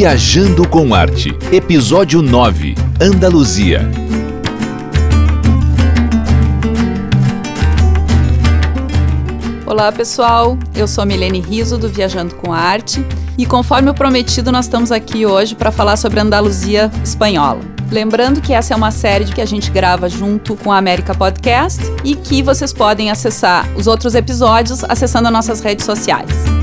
Viajando com Arte, Episódio 9 Andaluzia. Olá pessoal, eu sou Milene Riso do Viajando com Arte e conforme o prometido nós estamos aqui hoje para falar sobre a Andaluzia espanhola. Lembrando que essa é uma série que a gente grava junto com a América Podcast e que vocês podem acessar os outros episódios acessando as nossas redes sociais.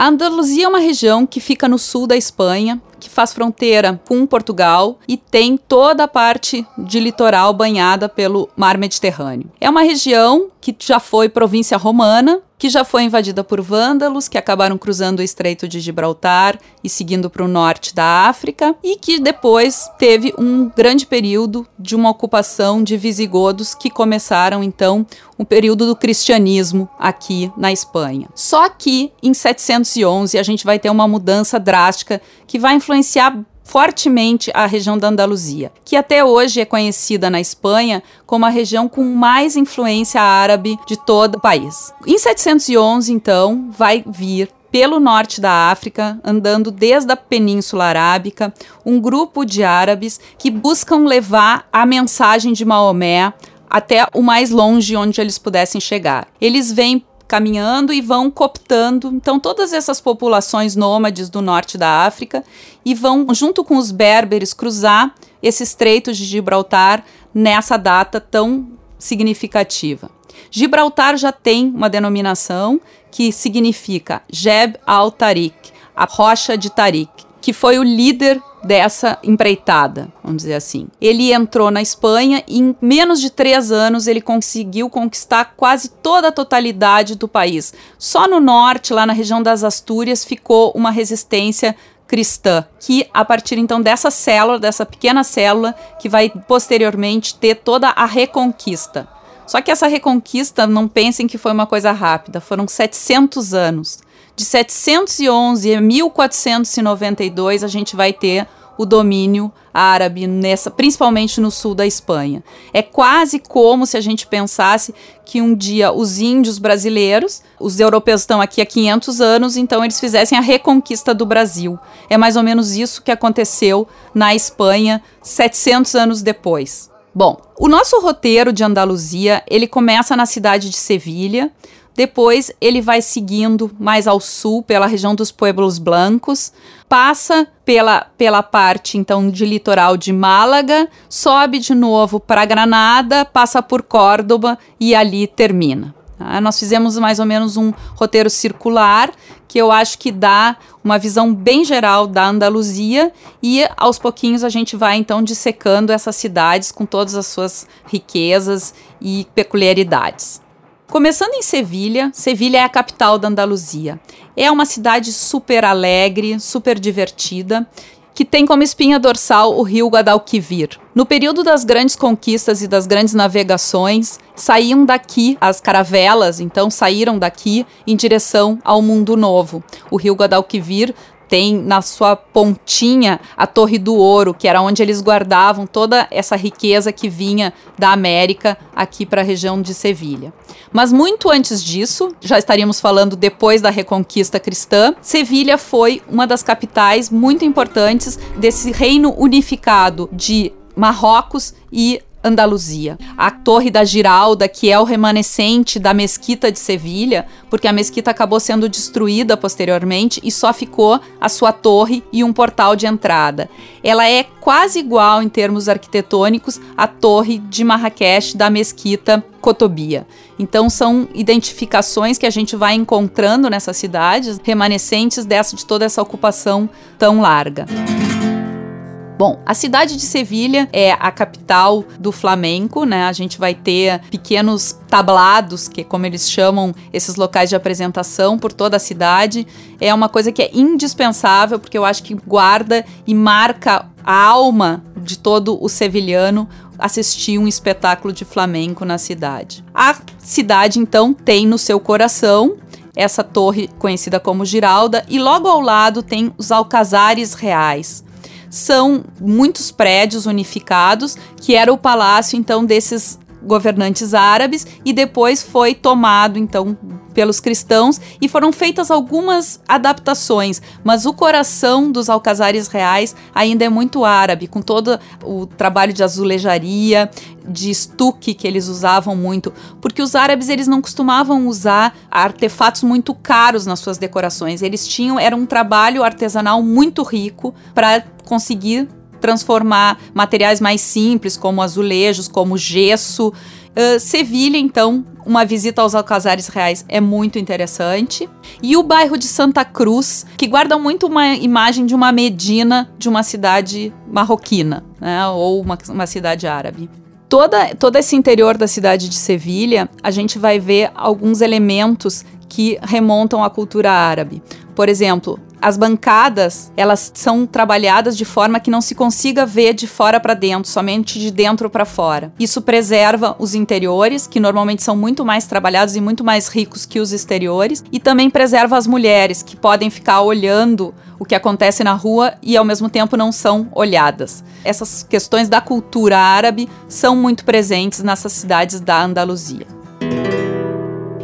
A Andaluzia é uma região que fica no sul da Espanha, que faz fronteira com Portugal e tem toda a parte de litoral banhada pelo mar Mediterrâneo. É uma região que já foi província romana que já foi invadida por vândalos, que acabaram cruzando o Estreito de Gibraltar e seguindo para o norte da África, e que depois teve um grande período de uma ocupação de visigodos que começaram então o período do cristianismo aqui na Espanha. Só que em 711 a gente vai ter uma mudança drástica que vai influenciar fortemente a região da Andaluzia, que até hoje é conhecida na Espanha como a região com mais influência árabe de todo o país. Em 711, então, vai vir pelo norte da África, andando desde a Península Arábica, um grupo de árabes que buscam levar a mensagem de Maomé até o mais longe onde eles pudessem chegar. Eles vêm caminhando e vão cooptando então todas essas populações nômades do norte da África e vão junto com os berberes cruzar esse estreito de Gibraltar nessa data tão significativa. Gibraltar já tem uma denominação que significa Jeb al-Tariq, a rocha de Tariq que foi o líder dessa empreitada, vamos dizer assim. Ele entrou na Espanha e em menos de três anos ele conseguiu conquistar quase toda a totalidade do país. Só no norte, lá na região das Astúrias, ficou uma resistência cristã, que a partir então dessa célula, dessa pequena célula, que vai posteriormente ter toda a reconquista. Só que essa reconquista, não pensem que foi uma coisa rápida, foram 700 anos de 711 a 1492 a gente vai ter o domínio árabe nessa, principalmente no sul da Espanha. É quase como se a gente pensasse que um dia os índios brasileiros, os europeus estão aqui há 500 anos, então eles fizessem a reconquista do Brasil. É mais ou menos isso que aconteceu na Espanha 700 anos depois. Bom, o nosso roteiro de Andaluzia, ele começa na cidade de Sevilha, depois ele vai seguindo mais ao sul, pela região dos Pueblos Blancos, passa pela, pela parte então de litoral de Málaga, sobe de novo para Granada, passa por Córdoba e ali termina. Tá? Nós fizemos mais ou menos um roteiro circular que eu acho que dá uma visão bem geral da Andaluzia e aos pouquinhos a gente vai então dissecando essas cidades com todas as suas riquezas e peculiaridades. Começando em Sevilha, Sevilha é a capital da Andaluzia. É uma cidade super alegre, super divertida, que tem como espinha dorsal o rio Guadalquivir. No período das grandes conquistas e das grandes navegações, saíam daqui as caravelas, então saíram daqui em direção ao mundo novo. O rio Guadalquivir tem na sua pontinha a Torre do Ouro, que era onde eles guardavam toda essa riqueza que vinha da América aqui para a região de Sevilha. Mas muito antes disso, já estaríamos falando depois da Reconquista Cristã, Sevilha foi uma das capitais muito importantes desse reino unificado de Marrocos e Andaluzia. A Torre da Giralda, que é o remanescente da Mesquita de Sevilha, porque a mesquita acabou sendo destruída posteriormente e só ficou a sua torre e um portal de entrada. Ela é quase igual em termos arquitetônicos à Torre de Marrakech da Mesquita Cotobia. Então são identificações que a gente vai encontrando nessas cidades, remanescentes dessa de toda essa ocupação tão larga. Bom, a cidade de Sevilha é a capital do flamenco, né? A gente vai ter pequenos tablados, que como eles chamam esses locais de apresentação por toda a cidade. É uma coisa que é indispensável, porque eu acho que guarda e marca a alma de todo o sevilhano assistir um espetáculo de flamenco na cidade. A cidade então tem no seu coração essa torre conhecida como Giralda e logo ao lado tem os alcazares reais são muitos prédios unificados, que era o palácio então desses governantes árabes e depois foi tomado então pelos cristãos e foram feitas algumas adaptações, mas o coração dos alcazares reais ainda é muito árabe, com todo o trabalho de azulejaria, de estuque que eles usavam muito, porque os árabes eles não costumavam usar artefatos muito caros nas suas decorações. Eles tinham era um trabalho artesanal muito rico para conseguir transformar materiais mais simples, como azulejos, como gesso. Uh, Sevilha, então, uma visita aos Alcazares Reais é muito interessante. E o bairro de Santa Cruz, que guarda muito uma imagem de uma Medina de uma cidade marroquina, né, ou uma, uma cidade árabe. Toda, todo esse interior da cidade de Sevilha, a gente vai ver alguns elementos que remontam à cultura árabe. Por exemplo, as bancadas, elas são trabalhadas de forma que não se consiga ver de fora para dentro, somente de dentro para fora. Isso preserva os interiores, que normalmente são muito mais trabalhados e muito mais ricos que os exteriores, e também preserva as mulheres, que podem ficar olhando o que acontece na rua e ao mesmo tempo não são olhadas. Essas questões da cultura árabe são muito presentes nessas cidades da Andaluzia.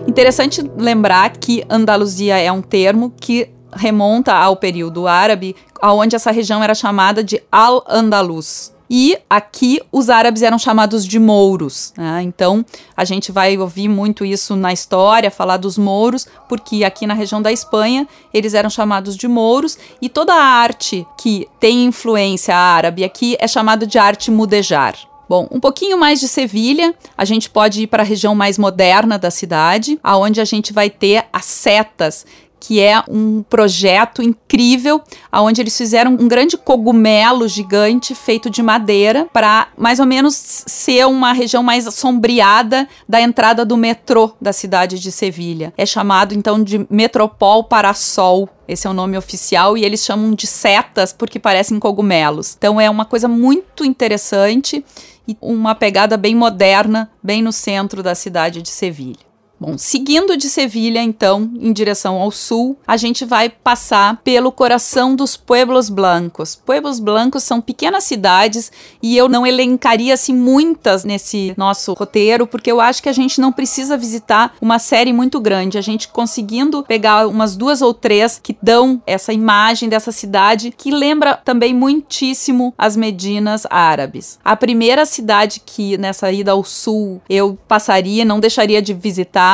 Interessante lembrar que Andaluzia é um termo que remonta ao período árabe, onde essa região era chamada de Al-Andalus. E aqui os árabes eram chamados de mouros. Né? Então a gente vai ouvir muito isso na história, falar dos mouros, porque aqui na região da Espanha eles eram chamados de mouros e toda a arte que tem influência árabe aqui é chamada de arte mudejar. Bom, um pouquinho mais de Sevilha, a gente pode ir para a região mais moderna da cidade, aonde a gente vai ter as setas, que é um projeto incrível, onde eles fizeram um grande cogumelo gigante feito de madeira para mais ou menos ser uma região mais sombreada da entrada do metrô da cidade de Sevilha. É chamado então de Metropol Parasol. Esse é o nome oficial e eles chamam de setas porque parecem cogumelos. Então é uma coisa muito interessante e uma pegada bem moderna, bem no centro da cidade de Sevilha. Bom, seguindo de Sevilha, então, em direção ao sul, a gente vai passar pelo coração dos Pueblos Blancos. Pueblos Blancos são pequenas cidades e eu não elencaria assim muitas nesse nosso roteiro, porque eu acho que a gente não precisa visitar uma série muito grande. A gente conseguindo pegar umas duas ou três que dão essa imagem dessa cidade que lembra também muitíssimo as Medinas árabes. A primeira cidade que nessa ida ao sul eu passaria, não deixaria de visitar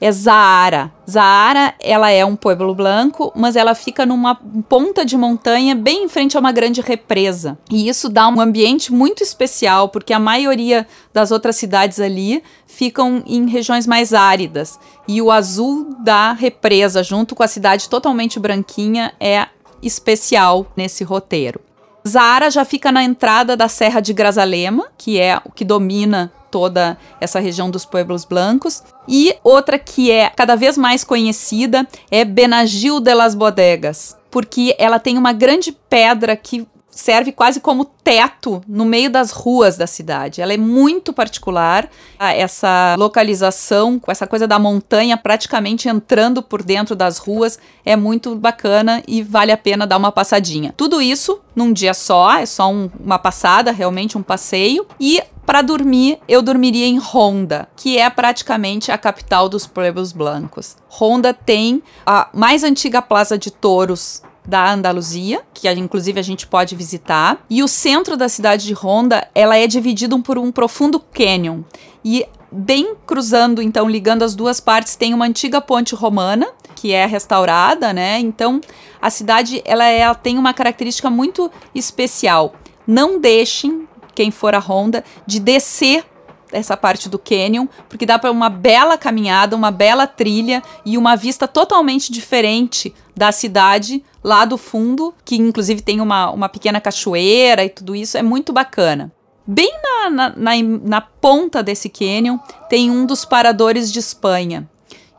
é Zaara. Zaara, ela é um pueblo branco, mas ela fica numa ponta de montanha bem em frente a uma grande represa. E isso dá um ambiente muito especial, porque a maioria das outras cidades ali ficam em regiões mais áridas. E o azul da represa, junto com a cidade totalmente branquinha, é especial nesse roteiro. Zaara já fica na entrada da Serra de Grazalema, que é o que domina toda essa região dos Pueblos Blancos. E outra que é cada vez mais conhecida é Benagil de las Bodegas, porque ela tem uma grande pedra que serve quase como teto no meio das ruas da cidade. Ela é muito particular, essa localização, com essa coisa da montanha praticamente entrando por dentro das ruas, é muito bacana e vale a pena dar uma passadinha. Tudo isso num dia só, é só um, uma passada, realmente um passeio. E para dormir, eu dormiria em Honda, que é praticamente a capital dos Pueblos Blancos. Honda tem a mais antiga plaza de touros da Andaluzia, que inclusive a gente pode visitar. E o centro da cidade de Honda, ela é dividido por um profundo canyon. E bem cruzando, então, ligando as duas partes, tem uma antiga ponte romana, que é restaurada, né? Então, a cidade, ela, é, ela tem uma característica muito especial. Não deixem, quem for a Honda, de descer essa parte do canyon, porque dá para uma bela caminhada, uma bela trilha e uma vista totalmente diferente da cidade lá do fundo, que inclusive tem uma, uma pequena cachoeira e tudo isso, é muito bacana. Bem na, na, na, na ponta desse canyon tem um dos paradores de Espanha.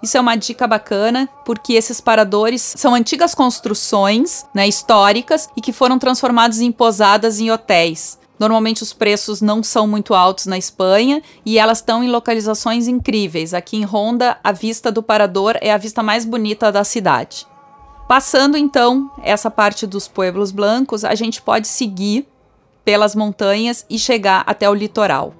Isso é uma dica bacana, porque esses paradores são antigas construções né, históricas e que foram transformadas em posadas em hotéis. Normalmente os preços não são muito altos na Espanha e elas estão em localizações incríveis. Aqui em Ronda, a vista do parador é a vista mais bonita da cidade. Passando então essa parte dos Pueblos Blancos, a gente pode seguir pelas montanhas e chegar até o litoral.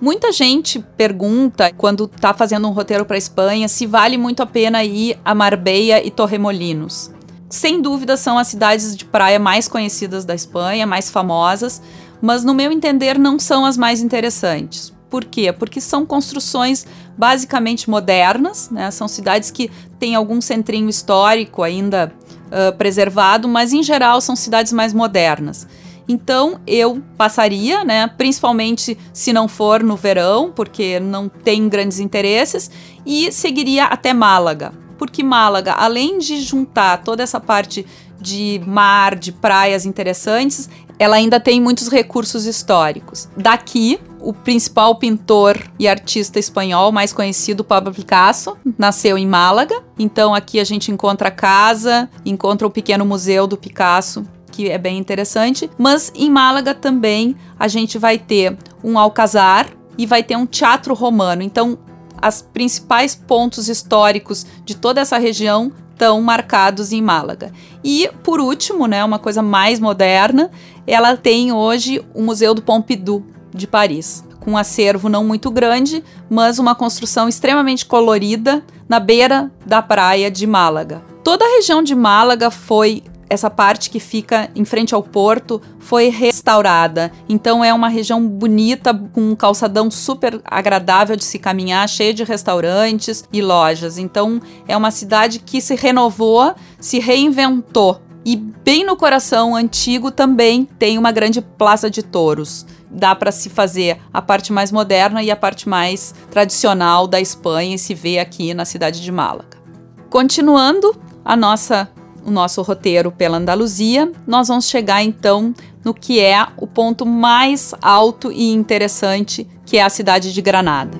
Muita gente pergunta, quando está fazendo um roteiro para Espanha, se vale muito a pena ir a Marbella e Torremolinos. Sem dúvida são as cidades de praia mais conhecidas da Espanha, mais famosas, mas no meu entender não são as mais interessantes. Por quê? Porque são construções basicamente modernas, né? são cidades que têm algum centrinho histórico ainda uh, preservado, mas em geral são cidades mais modernas. Então eu passaria, né? Principalmente se não for no verão, porque não tem grandes interesses, e seguiria até Málaga. Porque Málaga, além de juntar toda essa parte de mar, de praias interessantes, ela ainda tem muitos recursos históricos. Daqui, o principal pintor e artista espanhol mais conhecido, Pablo Picasso, nasceu em Málaga. Então aqui a gente encontra a casa, encontra o pequeno museu do Picasso, que é bem interessante. Mas em Málaga também a gente vai ter um alcazar e vai ter um teatro romano. Então, os principais pontos históricos de toda essa região estão marcados em Málaga. E, por último, né, uma coisa mais moderna, ela tem hoje o Museu do Pompidou de Paris, com um acervo não muito grande, mas uma construção extremamente colorida na beira da praia de Málaga. Toda a região de Málaga foi essa parte que fica em frente ao porto foi restaurada. Então é uma região bonita, com um calçadão super agradável de se caminhar, cheia de restaurantes e lojas. Então é uma cidade que se renovou, se reinventou. E bem no coração antigo também tem uma grande praça de touros. Dá para se fazer a parte mais moderna e a parte mais tradicional da Espanha e se vê aqui na cidade de Málaga. Continuando a nossa o nosso roteiro pela Andaluzia, nós vamos chegar então no que é o ponto mais alto e interessante, que é a cidade de Granada.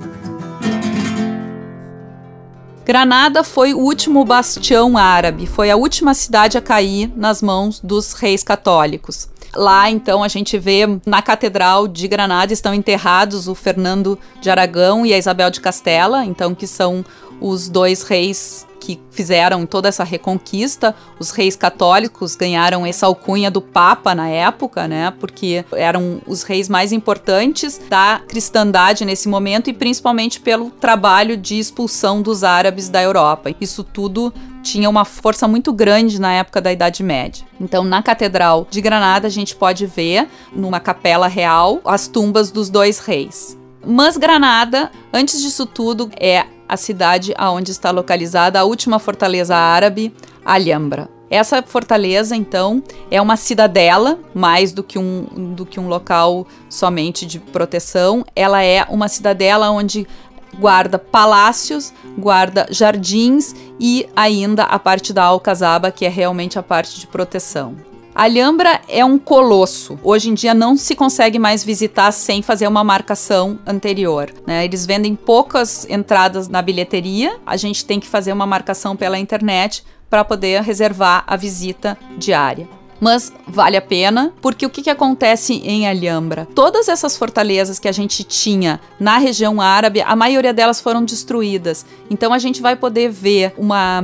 Granada foi o último bastião árabe, foi a última cidade a cair nas mãos dos reis católicos. Lá, então, a gente vê na Catedral de Granada estão enterrados o Fernando de Aragão e a Isabel de Castela, então que são os dois reis que fizeram toda essa reconquista. Os reis católicos ganharam essa alcunha do Papa na época, né? Porque eram os reis mais importantes da cristandade nesse momento e principalmente pelo trabalho de expulsão dos árabes da Europa. Isso tudo tinha uma força muito grande na época da Idade Média. Então, na Catedral de Granada, a gente pode ver, numa capela real, as tumbas dos dois reis. Mas Granada, antes disso tudo, é a cidade aonde está localizada a última fortaleza árabe, Alhambra. Essa fortaleza, então, é uma cidadela, mais do que um, do que um local somente de proteção. Ela é uma cidadela onde guarda palácios, guarda jardins e ainda a parte da Alcazaba, que é realmente a parte de proteção. A Alhambra é um colosso. Hoje em dia não se consegue mais visitar sem fazer uma marcação anterior. Né? Eles vendem poucas entradas na bilheteria. A gente tem que fazer uma marcação pela internet para poder reservar a visita diária mas vale a pena, porque o que, que acontece em Alhambra? Todas essas fortalezas que a gente tinha na região árabe, a maioria delas foram destruídas. Então a gente vai poder ver uma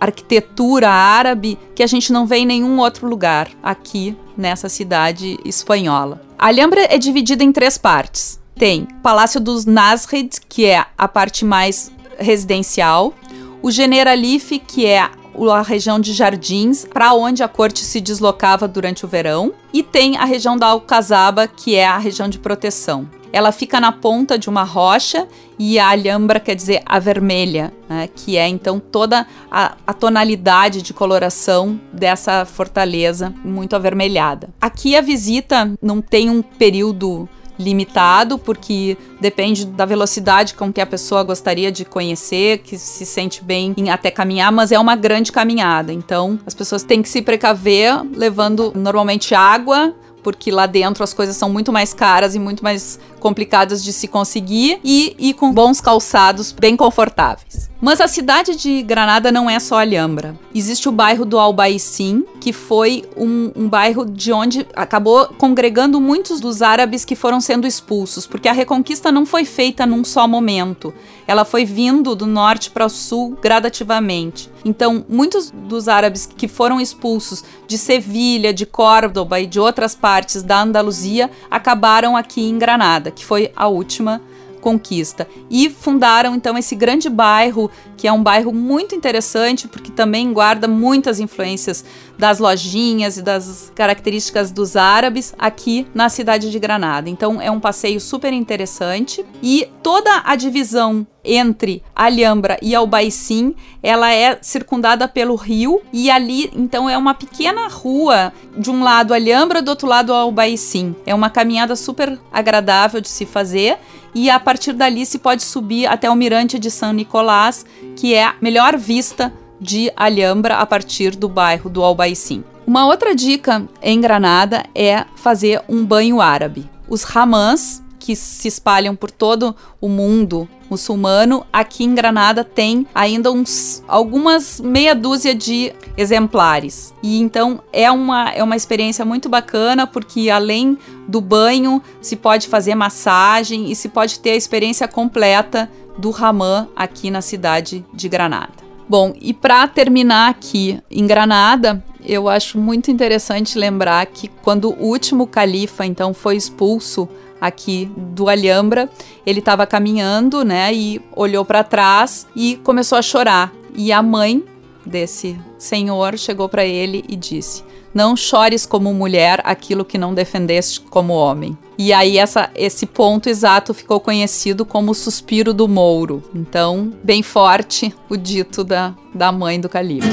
arquitetura árabe que a gente não vê em nenhum outro lugar aqui nessa cidade espanhola. Alhambra é dividida em três partes. Tem Palácio dos Nasrid, que é a parte mais residencial, o Generalife, que é a região de Jardins, para onde a corte se deslocava durante o verão, e tem a região da Alcazaba, que é a região de proteção. Ela fica na ponta de uma rocha e a alhambra quer dizer a vermelha, né, que é então toda a, a, tonalidade de coloração dessa fortaleza muito avermelhada. Aqui a visita não tem um período limitado, porque depende da velocidade com que a pessoa gostaria de conhecer, que se sente bem em até caminhar, mas é uma grande caminhada. Então, as pessoas têm que se precaver levando normalmente água, porque lá dentro as coisas são muito mais caras e muito mais complicadas de se conseguir e, com bons calçados bem confortáveis. Mas a cidade de Granada não é só Alhambra. Existe o bairro do Albaicim, que foi um, um, bairro de onde acabou congregando muitos dos árabes que foram sendo expulsos, porque a reconquista não foi feita num só momento. Ela foi vindo do norte para o sul gradativamente. Então, muitos dos árabes que foram expulsos de Sevilha, de Córdoba e de outras partes da Andaluzia acabaram aqui em Granada, que foi a última conquista. E fundaram então esse grande bairro, que é um bairro muito interessante, porque também guarda muitas influências das lojinhas e das características dos árabes aqui na cidade de Granada. Então é um passeio super interessante e toda a divisão entre Alhambra e Albaicim, ela é circundada pelo rio e ali então é uma pequena rua, de um lado Alhambra, do outro lado Albaicim. É uma caminhada super agradável de se fazer e a partir dali se pode subir até o Mirante de São Nicolás, que é a melhor vista de Alhambra a partir do bairro do Albaicim. Uma outra dica em Granada é fazer um banho árabe. Os ramãs, que se espalham por todo o mundo muçulmano, aqui em Granada tem ainda uns algumas meia dúzia de exemplares. E então é uma, é uma experiência muito bacana porque além do banho se pode fazer massagem e se pode ter a experiência completa do Ramã aqui na cidade de Granada. Bom, e para terminar aqui em Granada, eu acho muito interessante lembrar que quando o último califa então foi expulso aqui do Alhambra, ele estava caminhando, né, e olhou para trás e começou a chorar. E a mãe desse senhor chegou para ele e disse: não chores como mulher aquilo que não defendeste como homem. E aí essa, esse ponto exato ficou conhecido como o suspiro do Mouro. Então, bem forte o dito da, da mãe do califa.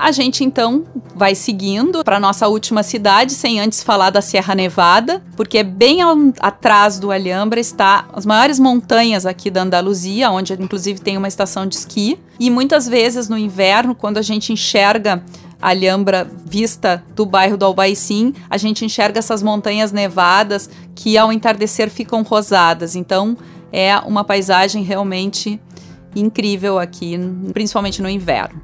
A gente então vai seguindo para nossa última cidade, sem antes falar da Serra Nevada, porque bem ao, atrás do Alhambra está as maiores montanhas aqui da Andaluzia, onde inclusive tem uma estação de esqui. E muitas vezes no inverno, quando a gente enxerga Alhambra vista do bairro do Albaicim, a gente enxerga essas montanhas nevadas que ao entardecer ficam rosadas. Então é uma paisagem realmente incrível aqui, principalmente no inverno.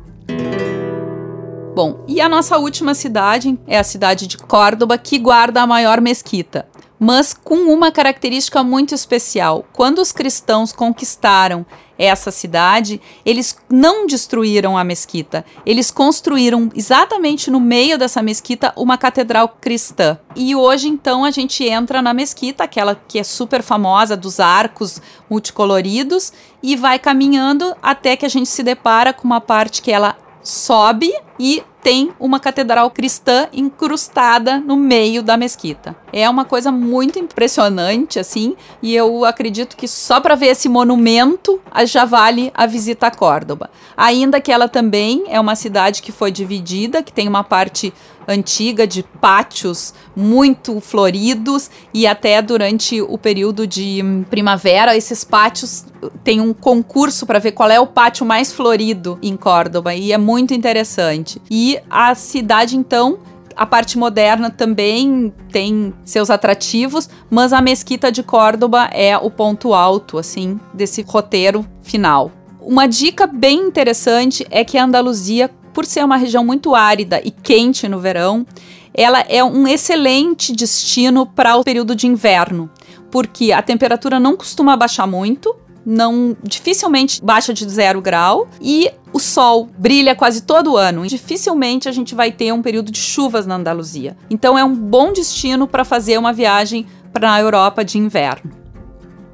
Bom, e a nossa última cidade é a cidade de Córdoba, que guarda a maior mesquita mas com uma característica muito especial. Quando os cristãos conquistaram essa cidade, eles não destruíram a mesquita, eles construíram exatamente no meio dessa mesquita uma catedral cristã. E hoje, então, a gente entra na mesquita, aquela que é super famosa, dos arcos multicoloridos, e vai caminhando até que a gente se depara com uma parte que ela sobe e tem uma catedral cristã incrustada no meio da mesquita. É uma coisa muito impressionante, assim, e eu acredito que só para ver esse monumento já vale a visita a Córdoba. Ainda que ela também é uma cidade que foi dividida, que tem uma parte antiga de pátios muito floridos e até durante o período de primavera esses pátios tem um concurso para ver qual é o pátio mais florido em Córdoba e é muito interessante. E a cidade então a parte moderna também tem seus atrativos, mas a mesquita de Córdoba é o ponto alto assim desse roteiro final. Uma dica bem interessante é que a Andaluzia por ser uma região muito árida e quente no verão, ela é um excelente destino para o período de inverno, porque a temperatura não costuma baixar muito, não dificilmente baixa de zero grau e o sol brilha quase todo ano. Dificilmente a gente vai ter um período de chuvas na Andaluzia. Então é um bom destino para fazer uma viagem para a Europa de inverno.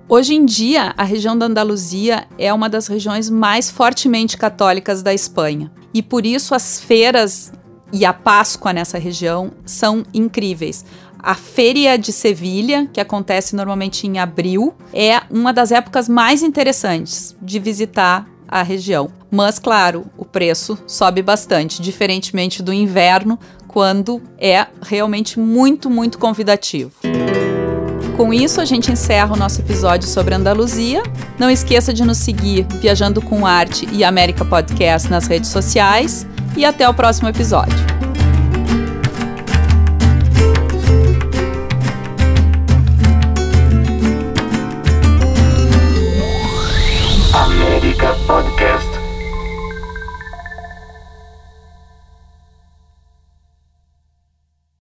Hoje em dia, a região da Andaluzia é uma das regiões mais fortemente católicas da Espanha. E por isso as feiras e a Páscoa nessa região são incríveis. A Feira de Sevilha, que acontece normalmente em abril, é uma das épocas mais interessantes de visitar a região. Mas, claro, o preço sobe bastante, diferentemente do inverno, quando é realmente muito, muito convidativo. Com isso, a gente encerra o nosso episódio sobre Andaluzia. Não esqueça de nos seguir Viajando com Arte e América Podcast nas redes sociais. E até o próximo episódio.